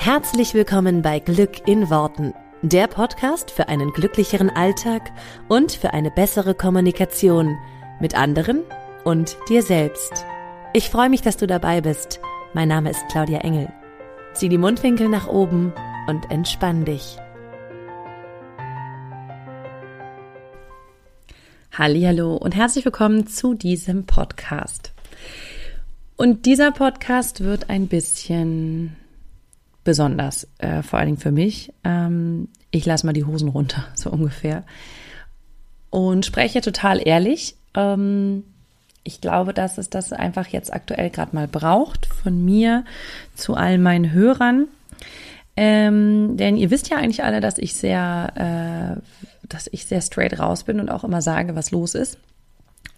Herzlich willkommen bei Glück in Worten, der Podcast für einen glücklicheren Alltag und für eine bessere Kommunikation mit anderen und dir selbst. Ich freue mich, dass du dabei bist. Mein Name ist Claudia Engel. Zieh die Mundwinkel nach oben und entspann dich. Hallo und herzlich willkommen zu diesem Podcast. Und dieser Podcast wird ein bisschen besonders, äh, vor allen Dingen für mich. Ähm, ich lasse mal die Hosen runter, so ungefähr. Und spreche total ehrlich. Ähm, ich glaube, dass es das einfach jetzt aktuell gerade mal braucht von mir zu all meinen Hörern. Ähm, denn ihr wisst ja eigentlich alle, dass ich sehr, äh, dass ich sehr straight raus bin und auch immer sage, was los ist.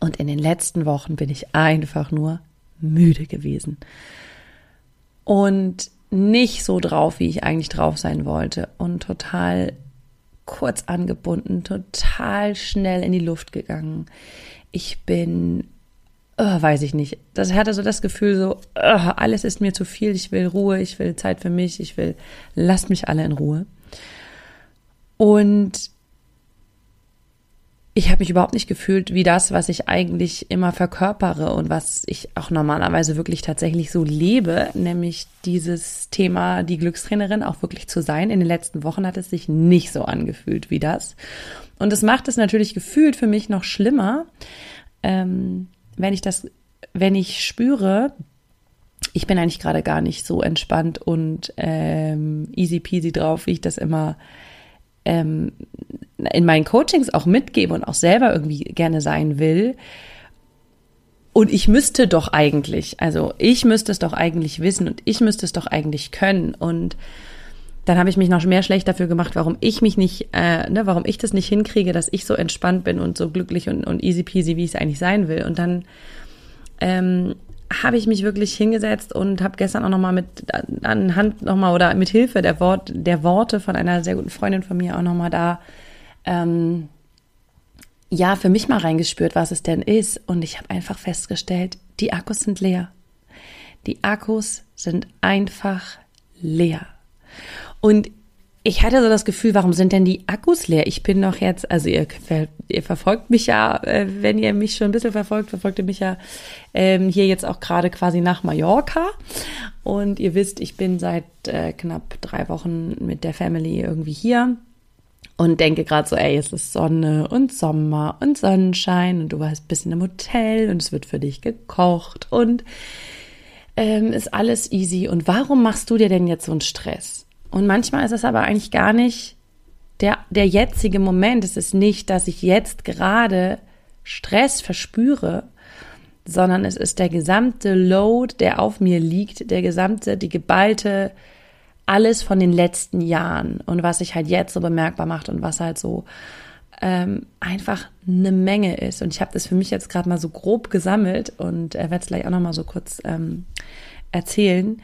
Und in den letzten Wochen bin ich einfach nur müde gewesen. Und nicht so drauf, wie ich eigentlich drauf sein wollte und total kurz angebunden, total schnell in die Luft gegangen. Ich bin, oh, weiß ich nicht, das hatte so das Gefühl so, oh, alles ist mir zu viel, ich will Ruhe, ich will Zeit für mich, ich will, lasst mich alle in Ruhe. Und ich habe mich überhaupt nicht gefühlt wie das, was ich eigentlich immer verkörpere und was ich auch normalerweise wirklich tatsächlich so lebe, nämlich dieses Thema, die Glückstrainerin auch wirklich zu sein. In den letzten Wochen hat es sich nicht so angefühlt wie das. Und es macht es natürlich gefühlt für mich noch schlimmer, ähm, wenn ich das, wenn ich spüre, ich bin eigentlich gerade gar nicht so entspannt und ähm, easy peasy drauf, wie ich das immer ähm, in meinen Coachings auch mitgebe und auch selber irgendwie gerne sein will. Und ich müsste doch eigentlich, also ich müsste es doch eigentlich wissen und ich müsste es doch eigentlich können. Und dann habe ich mich noch mehr schlecht dafür gemacht, warum ich mich nicht, äh, ne, warum ich das nicht hinkriege, dass ich so entspannt bin und so glücklich und, und easy peasy, wie ich es eigentlich sein will. Und dann ähm, habe ich mich wirklich hingesetzt und habe gestern auch nochmal mit anhand nochmal oder mit Hilfe der, Wort, der Worte von einer sehr guten Freundin von mir auch nochmal da ähm, ja für mich mal reingespürt, was es denn ist. Und ich habe einfach festgestellt, die Akkus sind leer. Die Akkus sind einfach leer. Und ich hatte so das Gefühl, warum sind denn die Akkus leer? Ich bin doch jetzt, also ihr, ihr verfolgt mich ja, äh, wenn ihr mich schon ein bisschen verfolgt, verfolgt ihr mich ja ähm, hier jetzt auch gerade quasi nach Mallorca. Und ihr wisst, ich bin seit äh, knapp drei Wochen mit der Family irgendwie hier und denke gerade so, ey, es ist Sonne und Sommer und Sonnenschein und du warst ein bisschen im Hotel und es wird für dich gekocht und ähm, ist alles easy. Und warum machst du dir denn jetzt so einen Stress? Und manchmal ist es aber eigentlich gar nicht der, der jetzige Moment. Es ist nicht, dass ich jetzt gerade Stress verspüre, sondern es ist der gesamte Load, der auf mir liegt, der gesamte, die geballte, alles von den letzten Jahren und was sich halt jetzt so bemerkbar macht und was halt so ähm, einfach eine Menge ist. Und ich habe das für mich jetzt gerade mal so grob gesammelt und äh, werde es gleich auch noch mal so kurz ähm, erzählen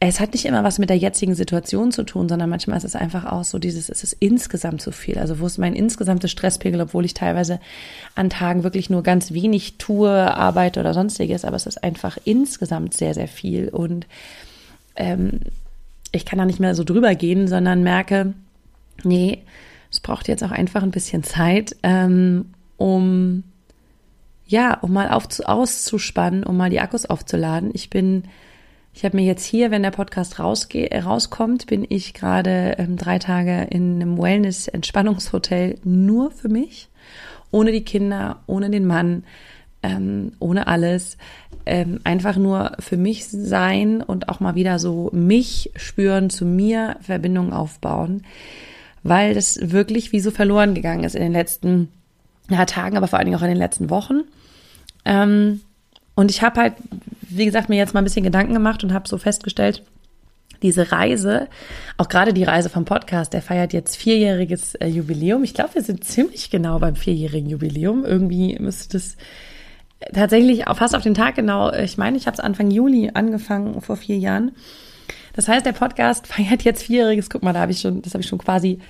es hat nicht immer was mit der jetzigen Situation zu tun, sondern manchmal ist es einfach auch so dieses, es ist insgesamt zu viel. Also wo ist mein insgesamtes Stresspegel, obwohl ich teilweise an Tagen wirklich nur ganz wenig tue, arbeite oder sonstiges, aber es ist einfach insgesamt sehr, sehr viel. Und ähm, ich kann da nicht mehr so drüber gehen, sondern merke, nee, es braucht jetzt auch einfach ein bisschen Zeit, ähm, um ja, um mal auf, auszuspannen, um mal die Akkus aufzuladen. Ich bin ich habe mir jetzt hier, wenn der Podcast rausge rauskommt, bin ich gerade ähm, drei Tage in einem Wellness-Entspannungshotel nur für mich, ohne die Kinder, ohne den Mann, ähm, ohne alles. Ähm, einfach nur für mich sein und auch mal wieder so mich spüren, zu mir Verbindungen aufbauen, weil das wirklich wie so verloren gegangen ist in den letzten ja, Tagen, aber vor allen Dingen auch in den letzten Wochen. Ähm, und ich habe halt, wie gesagt, mir jetzt mal ein bisschen Gedanken gemacht und habe so festgestellt, diese Reise, auch gerade die Reise vom Podcast, der feiert jetzt vierjähriges äh, Jubiläum. Ich glaube, wir sind ziemlich genau beim vierjährigen Jubiläum. Irgendwie müsste das tatsächlich fast auf den Tag genau, ich meine, ich habe es Anfang Juli angefangen, vor vier Jahren. Das heißt, der Podcast feiert jetzt vierjähriges. Guck mal, da habe ich schon, das habe ich schon quasi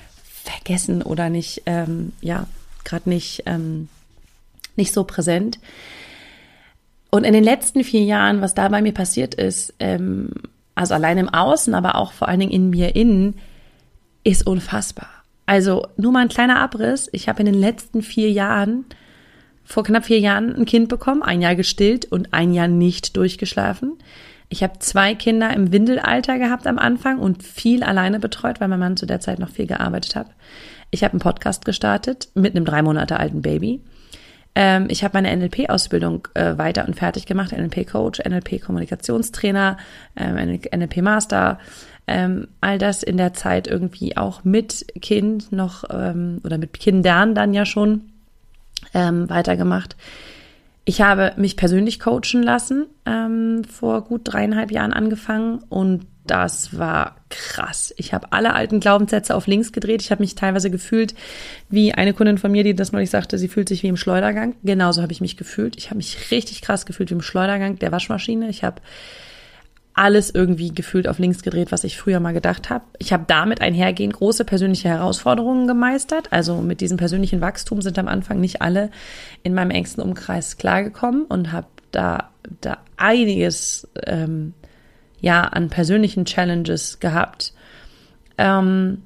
vergessen oder nicht, ähm, ja, gerade nicht, ähm, nicht so präsent. Und in den letzten vier Jahren, was da bei mir passiert ist, ähm, also allein im Außen, aber auch vor allen Dingen in mir innen, ist unfassbar. Also nur mal ein kleiner Abriss. Ich habe in den letzten vier Jahren, vor knapp vier Jahren, ein Kind bekommen, ein Jahr gestillt und ein Jahr nicht durchgeschlafen. Ich habe zwei Kinder im Windelalter gehabt am Anfang und viel alleine betreut, weil mein Mann zu der Zeit noch viel gearbeitet hat. Ich habe einen Podcast gestartet mit einem drei Monate alten Baby. Ähm, ich habe meine NLP-Ausbildung äh, weiter und fertig gemacht, NLP-Coach, NLP-Kommunikationstrainer, ähm, NLP-Master. Ähm, all das in der Zeit irgendwie auch mit Kind noch ähm, oder mit Kindern dann ja schon ähm, weitergemacht. Ich habe mich persönlich coachen lassen, ähm, vor gut dreieinhalb Jahren angefangen und das war krass. Ich habe alle alten Glaubenssätze auf links gedreht. Ich habe mich teilweise gefühlt wie eine Kundin von mir, die das neulich sagte, sie fühlt sich wie im Schleudergang. Genauso habe ich mich gefühlt. Ich habe mich richtig krass gefühlt wie im Schleudergang der Waschmaschine. Ich habe alles irgendwie gefühlt auf links gedreht, was ich früher mal gedacht habe. Ich habe damit einhergehend große persönliche Herausforderungen gemeistert. Also mit diesem persönlichen Wachstum sind am Anfang nicht alle in meinem engsten Umkreis klargekommen und habe da, da einiges ähm, ja an persönlichen Challenges gehabt. Ähm,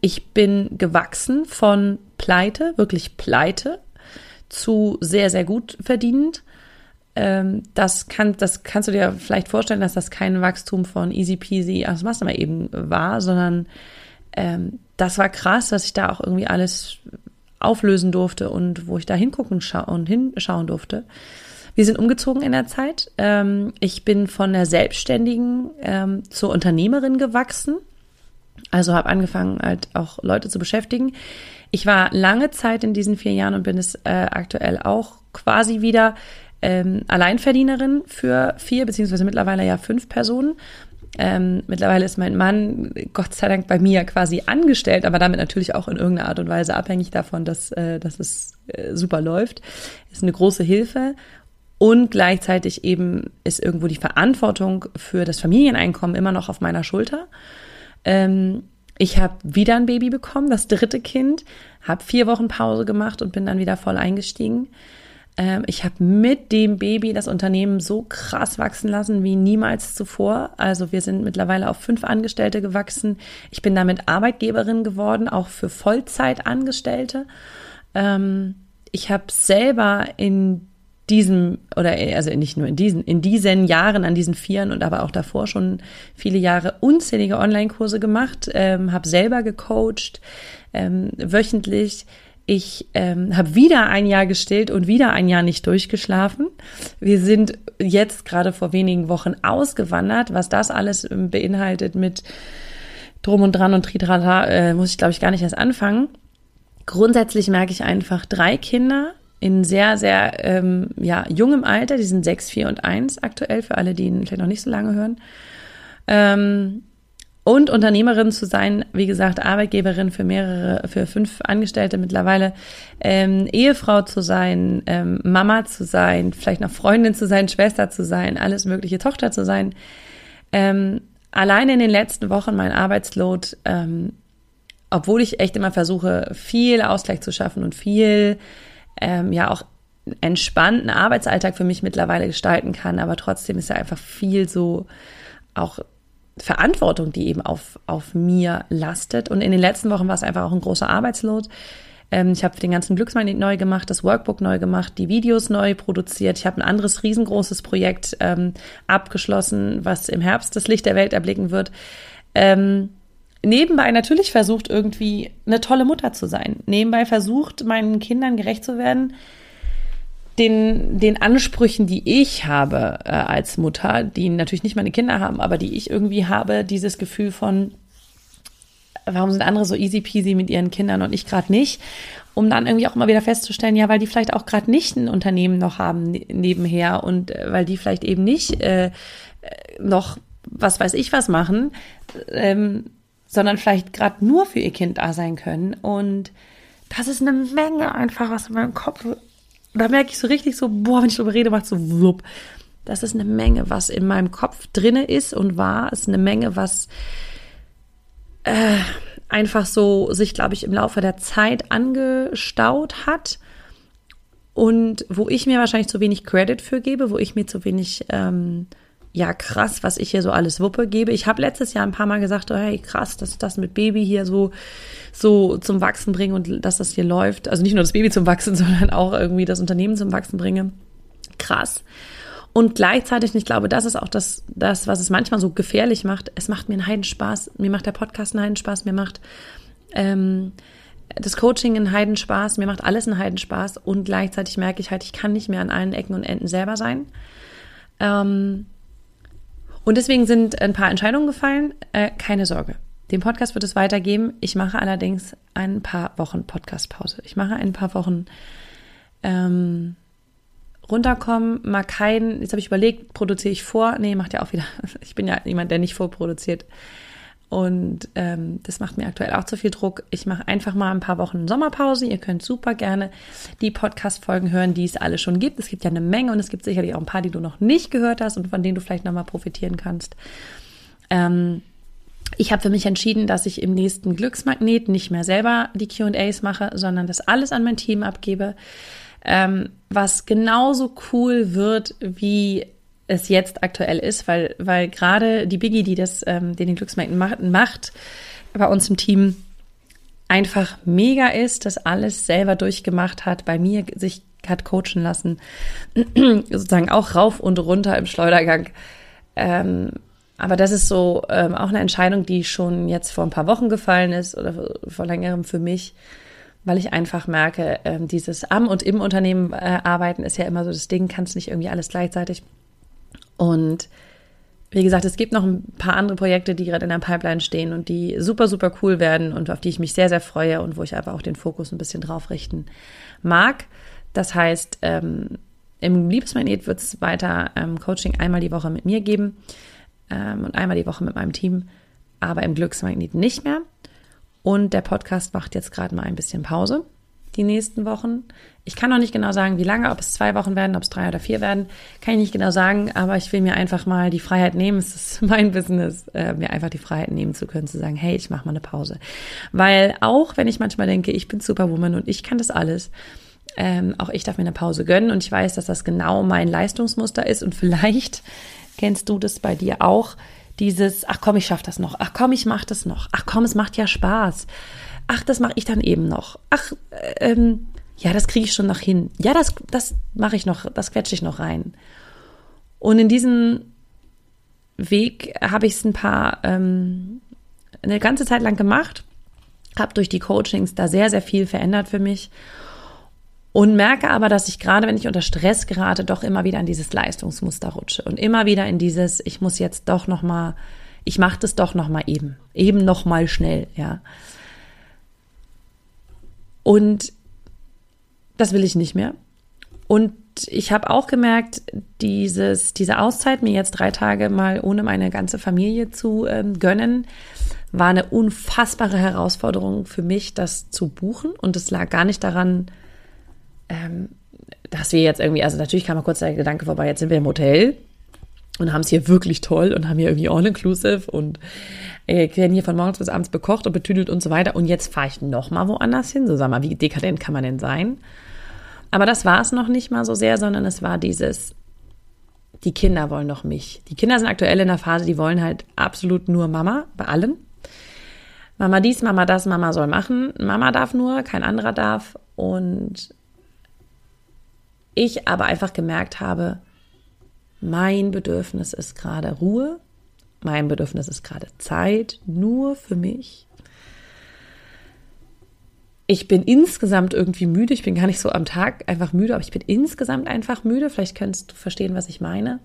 ich bin gewachsen von Pleite, wirklich Pleite, zu sehr, sehr gut verdienend ähm, das, kann, das kannst du dir vielleicht vorstellen, dass das kein Wachstum von easy peasy aus was mal eben war, sondern ähm, das war krass, was ich da auch irgendwie alles auflösen durfte und wo ich da hingucken scha und hinschauen durfte. Wir sind umgezogen in der Zeit. Ähm, ich bin von der Selbstständigen ähm, zur Unternehmerin gewachsen. Also habe angefangen, halt auch Leute zu beschäftigen. Ich war lange Zeit in diesen vier Jahren und bin es äh, aktuell auch quasi wieder ähm, Alleinverdienerin für vier, beziehungsweise mittlerweile ja fünf Personen. Ähm, mittlerweile ist mein Mann Gott sei Dank bei mir quasi angestellt, aber damit natürlich auch in irgendeiner Art und Weise abhängig davon, dass, äh, dass es äh, super läuft. Ist eine große Hilfe. Und gleichzeitig eben ist irgendwo die Verantwortung für das Familieneinkommen immer noch auf meiner Schulter. Ähm, ich habe wieder ein Baby bekommen, das dritte Kind, habe vier Wochen Pause gemacht und bin dann wieder voll eingestiegen. Ähm, ich habe mit dem Baby das Unternehmen so krass wachsen lassen wie niemals zuvor. Also wir sind mittlerweile auf fünf Angestellte gewachsen. Ich bin damit Arbeitgeberin geworden, auch für Vollzeitangestellte. Ähm, ich habe selber in diesem oder also nicht nur in diesen in diesen Jahren an diesen Vieren und aber auch davor schon viele Jahre unzählige Online-Kurse gemacht, ähm, habe selber gecoacht ähm, wöchentlich ich ähm, habe wieder ein Jahr gestillt und wieder ein Jahr nicht durchgeschlafen. Wir sind jetzt gerade vor wenigen Wochen ausgewandert. Was das alles ähm, beinhaltet mit Drum und Dran und Tritrata, äh, muss ich glaube ich gar nicht erst anfangen. Grundsätzlich merke ich einfach drei Kinder in sehr, sehr ähm, ja, jungem Alter. Die sind sechs, vier und eins aktuell, für alle, die ihn vielleicht noch nicht so lange hören. Ähm, und Unternehmerin zu sein, wie gesagt, Arbeitgeberin für mehrere, für fünf Angestellte mittlerweile, ähm, Ehefrau zu sein, ähm, Mama zu sein, vielleicht noch Freundin zu sein, Schwester zu sein, alles mögliche, Tochter zu sein. Ähm, alleine in den letzten Wochen mein Arbeitsload, ähm, obwohl ich echt immer versuche, viel Ausgleich zu schaffen und viel, ähm, ja auch entspannten Arbeitsalltag für mich mittlerweile gestalten kann, aber trotzdem ist ja einfach viel so auch Verantwortung, die eben auf, auf mir lastet. Und in den letzten Wochen war es einfach auch ein großer Arbeitsload. Ähm, ich habe den ganzen Glücksmagnet neu gemacht, das Workbook neu gemacht, die Videos neu produziert. Ich habe ein anderes riesengroßes Projekt ähm, abgeschlossen, was im Herbst das Licht der Welt erblicken wird. Ähm, nebenbei natürlich versucht, irgendwie eine tolle Mutter zu sein. Nebenbei versucht, meinen Kindern gerecht zu werden den, den Ansprüchen, die ich habe äh, als Mutter, die natürlich nicht meine Kinder haben, aber die ich irgendwie habe, dieses Gefühl von, warum sind andere so easy peasy mit ihren Kindern und ich gerade nicht? Um dann irgendwie auch mal wieder festzustellen, ja, weil die vielleicht auch gerade nicht ein Unternehmen noch haben ne, nebenher und äh, weil die vielleicht eben nicht äh, noch was weiß ich was machen, ähm, sondern vielleicht gerade nur für ihr Kind da sein können. Und das ist eine Menge einfach, was in meinem Kopf da merke ich so richtig so, boah, wenn ich darüber rede, macht so wupp. Das ist eine Menge, was in meinem Kopf drinne ist und war. Ist eine Menge, was äh, einfach so sich, glaube ich, im Laufe der Zeit angestaut hat und wo ich mir wahrscheinlich zu wenig Credit für gebe, wo ich mir zu wenig ähm, ja krass, was ich hier so alles wuppe gebe. Ich habe letztes Jahr ein paar Mal gesagt, oh, hey krass, dass ich das mit Baby hier so so zum Wachsen bringe und dass das hier läuft. Also nicht nur das Baby zum Wachsen, sondern auch irgendwie das Unternehmen zum Wachsen bringe. Krass. Und gleichzeitig, ich glaube, das ist auch das, das, was es manchmal so gefährlich macht. Es macht mir einen Heidenspaß. Mir macht der Podcast einen Heidenspaß. Mir macht ähm, das Coaching einen Heidenspaß. Mir macht alles einen Heidenspaß. Und gleichzeitig merke ich halt, ich kann nicht mehr an allen Ecken und Enden selber sein. Ähm, und deswegen sind ein paar Entscheidungen gefallen. Äh, keine Sorge. Den Podcast wird es weitergeben. Ich mache allerdings ein paar Wochen Podcastpause. Ich mache ein paar Wochen ähm, runterkommen, mal keinen, jetzt habe ich überlegt, produziere ich vor? Nee, macht ja auch wieder. Ich bin ja jemand, der nicht vorproduziert. Und ähm, das macht mir aktuell auch zu viel Druck. Ich mache einfach mal ein paar Wochen Sommerpause. Ihr könnt super gerne die Podcast-Folgen hören, die es alle schon gibt. Es gibt ja eine Menge und es gibt sicherlich auch ein paar, die du noch nicht gehört hast und von denen du vielleicht nochmal profitieren kannst. Ähm, ich habe für mich entschieden, dass ich im nächsten Glücksmagnet nicht mehr selber die QAs mache, sondern das alles an mein Team abgebe. Ähm, was genauso cool wird wie es jetzt aktuell ist, weil, weil gerade die Biggie, die das, ähm, den, den Glücksmärkten macht, macht, bei uns im Team einfach mega ist, das alles selber durchgemacht hat, bei mir sich hat coachen lassen, sozusagen auch rauf und runter im Schleudergang. Ähm, aber das ist so ähm, auch eine Entscheidung, die schon jetzt vor ein paar Wochen gefallen ist oder vor längerem für mich, weil ich einfach merke, ähm, dieses am und im Unternehmen äh, arbeiten ist ja immer so das Ding, kannst nicht irgendwie alles gleichzeitig. Und wie gesagt, es gibt noch ein paar andere Projekte, die gerade in der Pipeline stehen und die super, super cool werden und auf die ich mich sehr, sehr freue und wo ich aber auch den Fokus ein bisschen drauf richten mag. Das heißt, ähm, im Liebesmagnet wird es weiter ähm, Coaching einmal die Woche mit mir geben ähm, und einmal die Woche mit meinem Team, aber im Glücksmagnet nicht mehr. Und der Podcast macht jetzt gerade mal ein bisschen Pause die nächsten Wochen. Ich kann noch nicht genau sagen, wie lange, ob es zwei Wochen werden, ob es drei oder vier werden, kann ich nicht genau sagen, aber ich will mir einfach mal die Freiheit nehmen, es ist mein Business, äh, mir einfach die Freiheit nehmen zu können, zu sagen, hey, ich mache mal eine Pause. Weil auch wenn ich manchmal denke, ich bin Superwoman und ich kann das alles, ähm, auch ich darf mir eine Pause gönnen und ich weiß, dass das genau mein Leistungsmuster ist. Und vielleicht kennst du das bei dir auch, dieses, ach komm, ich schaff das noch, ach komm, ich mach das noch, ach komm, es macht ja Spaß ach, das mache ich dann eben noch. Ach, ähm, ja, das kriege ich schon noch hin. Ja, das, das mache ich noch, das quetsche ich noch rein. Und in diesem Weg habe ich es ein paar, ähm, eine ganze Zeit lang gemacht, habe durch die Coachings da sehr, sehr viel verändert für mich und merke aber, dass ich gerade, wenn ich unter Stress gerate, doch immer wieder in dieses Leistungsmuster rutsche und immer wieder in dieses, ich muss jetzt doch noch mal, ich mache das doch noch mal eben, eben noch mal schnell, ja. Und das will ich nicht mehr. Und ich habe auch gemerkt, dieses, diese Auszeit, mir jetzt drei Tage mal ohne meine ganze Familie zu ähm, gönnen, war eine unfassbare Herausforderung für mich, das zu buchen. Und es lag gar nicht daran, ähm, dass wir jetzt irgendwie, also natürlich kam mal kurz der Gedanke vorbei, jetzt sind wir im Hotel und haben es hier wirklich toll und haben hier irgendwie all-inclusive und äh, werden hier von morgens bis abends bekocht und betüdelt und so weiter. Und jetzt fahre ich noch mal woanders hin. So sag mal, wie dekadent kann man denn sein? Aber das war es noch nicht mal so sehr, sondern es war dieses, die Kinder wollen doch mich. Die Kinder sind aktuell in der Phase, die wollen halt absolut nur Mama bei allem. Mama dies, Mama das, Mama soll machen. Mama darf nur, kein anderer darf. Und ich aber einfach gemerkt habe, mein Bedürfnis ist gerade Ruhe, mein Bedürfnis ist gerade Zeit, nur für mich. Ich bin insgesamt irgendwie müde. Ich bin gar nicht so am Tag einfach müde, aber ich bin insgesamt einfach müde. Vielleicht könntest du verstehen, was ich meine.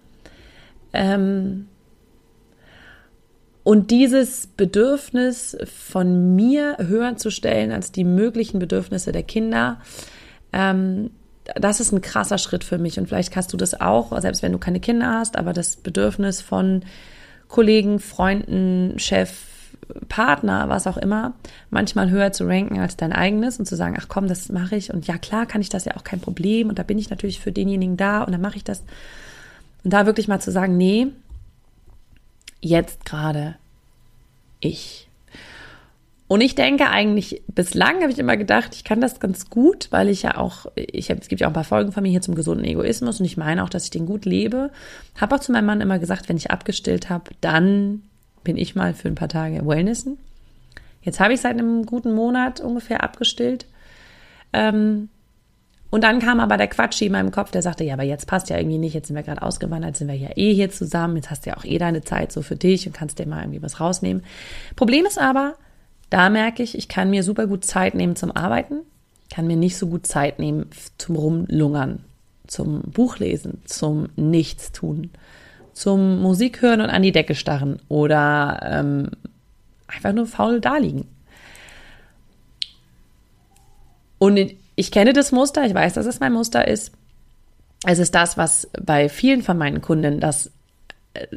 Ähm und dieses Bedürfnis von mir höher zu stellen als die möglichen Bedürfnisse der Kinder, ähm, das ist ein krasser Schritt für mich. Und vielleicht hast du das auch, selbst wenn du keine Kinder hast, aber das Bedürfnis von Kollegen, Freunden, Chef, Partner, was auch immer, manchmal höher zu ranken als dein eigenes und zu sagen, ach komm, das mache ich und ja klar kann ich das ja auch kein Problem und da bin ich natürlich für denjenigen da und dann mache ich das. Und da wirklich mal zu sagen, nee, jetzt gerade ich. Und ich denke eigentlich, bislang habe ich immer gedacht, ich kann das ganz gut, weil ich ja auch, ich hab, es gibt ja auch ein paar Folgen von mir hier zum gesunden Egoismus und ich meine auch, dass ich den gut lebe. Habe auch zu meinem Mann immer gesagt, wenn ich abgestillt habe, dann bin ich mal für ein paar Tage Wellnessen. Jetzt habe ich seit einem guten Monat ungefähr abgestillt. Ähm, und dann kam aber der Quatsch in meinem Kopf, der sagte, ja, aber jetzt passt ja irgendwie nicht, jetzt sind wir gerade ausgewandert, sind wir ja eh hier zusammen, jetzt hast du ja auch eh deine Zeit so für dich und kannst dir mal irgendwie was rausnehmen. Problem ist aber, da merke ich, ich kann mir super gut Zeit nehmen zum Arbeiten, kann mir nicht so gut Zeit nehmen zum Rumlungern, zum Buchlesen, zum Nichtstun, zum Musik hören und an die Decke starren oder ähm, einfach nur faul daliegen. Und ich kenne das Muster, ich weiß, dass es mein Muster ist. Es ist das, was bei vielen von meinen Kunden das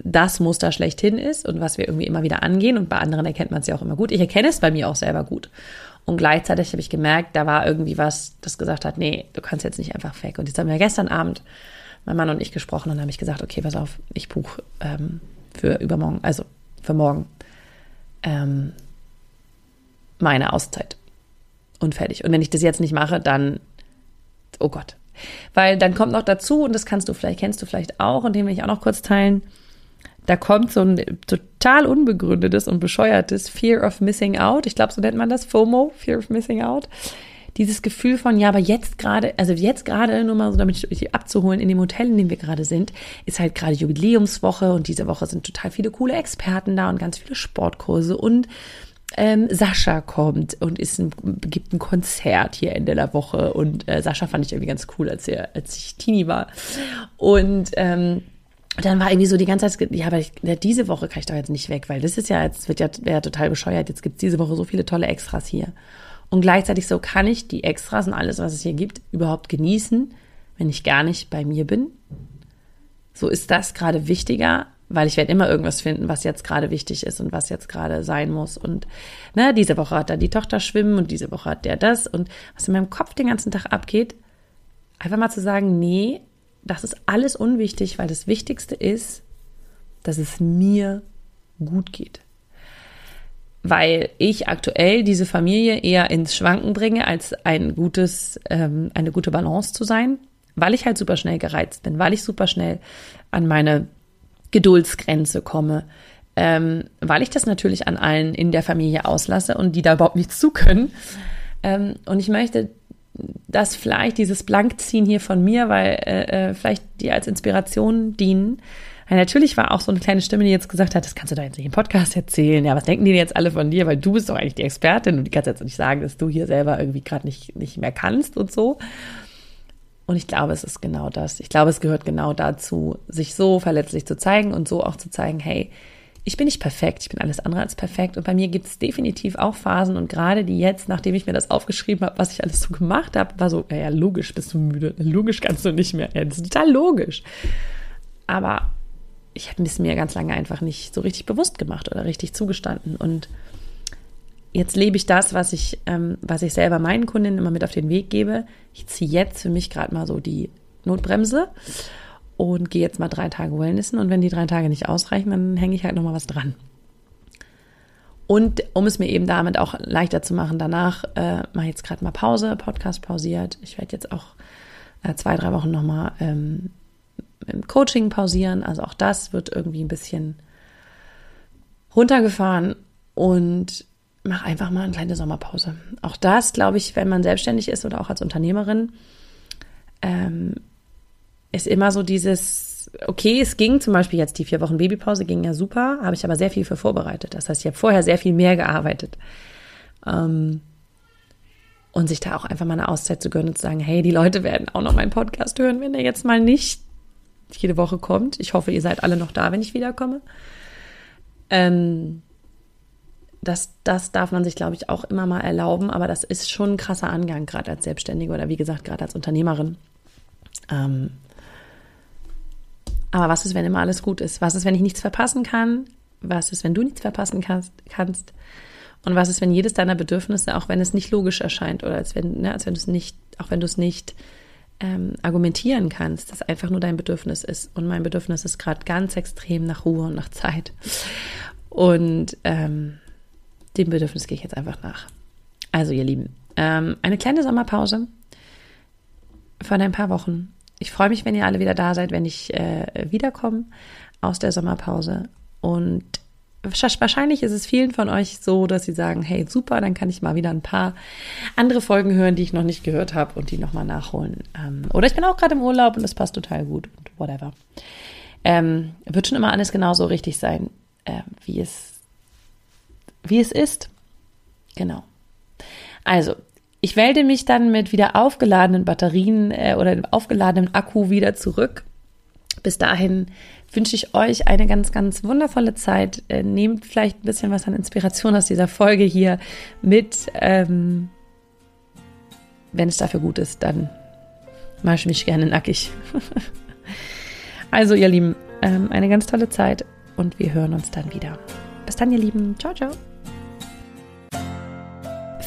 das Muster schlechthin ist und was wir irgendwie immer wieder angehen. Und bei anderen erkennt man es ja auch immer gut. Ich erkenne es bei mir auch selber gut. Und gleichzeitig habe ich gemerkt, da war irgendwie was, das gesagt hat, nee, du kannst jetzt nicht einfach weg. Und jetzt haben wir gestern Abend mein Mann und ich gesprochen und habe ich gesagt, okay, pass auf, ich buche ähm, für übermorgen, also für morgen ähm, meine Auszeit. Und fertig. Und wenn ich das jetzt nicht mache, dann, oh Gott. Weil dann kommt noch dazu, und das kannst du vielleicht, kennst du vielleicht auch, und den will ich auch noch kurz teilen, da kommt so ein total unbegründetes und bescheuertes Fear of Missing Out. Ich glaube, so nennt man das, FOMO, Fear of Missing Out. Dieses Gefühl von, ja, aber jetzt gerade, also jetzt gerade, nur mal so damit ich abzuholen, in dem Hotel, in dem wir gerade sind, ist halt gerade Jubiläumswoche und diese Woche sind total viele coole Experten da und ganz viele Sportkurse und ähm, Sascha kommt und ist ein, gibt ein Konzert hier Ende der Woche und äh, Sascha fand ich irgendwie ganz cool, als, er, als ich Teenie war. Und ähm, dann war irgendwie so die ganze Zeit, ja, aber ich, ja, diese Woche kann ich doch jetzt nicht weg, weil das ist ja, jetzt wird ja, wäre total bescheuert. Jetzt gibt's diese Woche so viele tolle Extras hier. Und gleichzeitig so kann ich die Extras und alles, was es hier gibt, überhaupt genießen, wenn ich gar nicht bei mir bin. So ist das gerade wichtiger, weil ich werde immer irgendwas finden, was jetzt gerade wichtig ist und was jetzt gerade sein muss. Und ne, diese Woche hat da die Tochter schwimmen und diese Woche hat der das. Und was in meinem Kopf den ganzen Tag abgeht, einfach mal zu sagen, nee, das ist alles unwichtig, weil das Wichtigste ist, dass es mir gut geht. Weil ich aktuell diese Familie eher ins Schwanken bringe, als ein gutes, ähm, eine gute Balance zu sein, weil ich halt super schnell gereizt bin, weil ich super schnell an meine Geduldsgrenze komme, ähm, weil ich das natürlich an allen in der Familie auslasse und die da überhaupt nichts zu können. Ähm, und ich möchte das vielleicht, dieses Blankziehen hier von mir, weil äh, äh, vielleicht die als Inspiration dienen. Weil natürlich war auch so eine kleine Stimme, die jetzt gesagt hat, das kannst du doch jetzt nicht im Podcast erzählen. Ja, was denken die jetzt alle von dir? Weil du bist doch eigentlich die Expertin und die kannst jetzt nicht sagen, dass du hier selber irgendwie gerade nicht, nicht mehr kannst und so. Und ich glaube, es ist genau das. Ich glaube, es gehört genau dazu, sich so verletzlich zu zeigen und so auch zu zeigen, hey, ich bin nicht perfekt, ich bin alles andere als perfekt. Und bei mir gibt es definitiv auch Phasen und gerade die jetzt, nachdem ich mir das aufgeschrieben habe, was ich alles so gemacht habe, war so, ja, ja, logisch bist du müde, logisch kannst du nicht mehr. Ja, das ist total logisch. Aber ich habe es mir ganz lange einfach nicht so richtig bewusst gemacht oder richtig zugestanden. Und jetzt lebe ich das, was ich, ähm, was ich selber meinen Kundinnen immer mit auf den Weg gebe. Ich ziehe jetzt für mich gerade mal so die Notbremse und gehe jetzt mal drei Tage Wellnessen und wenn die drei Tage nicht ausreichen, dann hänge ich halt nochmal was dran. Und um es mir eben damit auch leichter zu machen, danach äh, mache ich jetzt gerade mal Pause, Podcast pausiert. Ich werde jetzt auch äh, zwei, drei Wochen nochmal ähm, im Coaching pausieren. Also auch das wird irgendwie ein bisschen runtergefahren und mache einfach mal eine kleine Sommerpause. Auch das, glaube ich, wenn man selbstständig ist oder auch als Unternehmerin, ähm, ist immer so dieses, okay, es ging zum Beispiel jetzt die vier Wochen Babypause, ging ja super, habe ich aber sehr viel für vorbereitet. Das heißt, ich habe vorher sehr viel mehr gearbeitet. Ähm, und sich da auch einfach mal eine Auszeit zu gönnen und zu sagen, hey, die Leute werden auch noch meinen Podcast hören, wenn er jetzt mal nicht jede Woche kommt. Ich hoffe, ihr seid alle noch da, wenn ich wiederkomme. Ähm, das, das darf man sich, glaube ich, auch immer mal erlauben, aber das ist schon ein krasser Angang, gerade als Selbstständige oder wie gesagt, gerade als Unternehmerin. Ähm, aber was ist, wenn immer alles gut ist? Was ist, wenn ich nichts verpassen kann? Was ist, wenn du nichts verpassen kannst? Und was ist, wenn jedes deiner Bedürfnisse, auch wenn es nicht logisch erscheint oder als wenn, ne, als wenn du es nicht, auch wenn du es nicht ähm, argumentieren kannst, dass einfach nur dein Bedürfnis ist. Und mein Bedürfnis ist gerade ganz extrem nach Ruhe und nach Zeit. Und ähm, dem Bedürfnis gehe ich jetzt einfach nach. Also, ihr Lieben, ähm, eine kleine Sommerpause von ein paar Wochen. Ich freue mich, wenn ihr alle wieder da seid, wenn ich äh, wiederkomme aus der Sommerpause. Und wahrscheinlich ist es vielen von euch so, dass sie sagen, hey, super, dann kann ich mal wieder ein paar andere Folgen hören, die ich noch nicht gehört habe und die nochmal nachholen. Ähm, oder ich bin auch gerade im Urlaub und das passt total gut und whatever. Ähm, wird schon immer alles genauso richtig sein, äh, wie es, wie es ist. Genau. Also, ich melde mich dann mit wieder aufgeladenen Batterien äh, oder dem aufgeladenen Akku wieder zurück. Bis dahin wünsche ich euch eine ganz, ganz wundervolle Zeit. Äh, nehmt vielleicht ein bisschen was an Inspiration aus dieser Folge hier mit. Ähm, wenn es dafür gut ist, dann mache ich mich gerne nackig. also, ihr Lieben, ähm, eine ganz tolle Zeit und wir hören uns dann wieder. Bis dann, ihr Lieben. Ciao, ciao.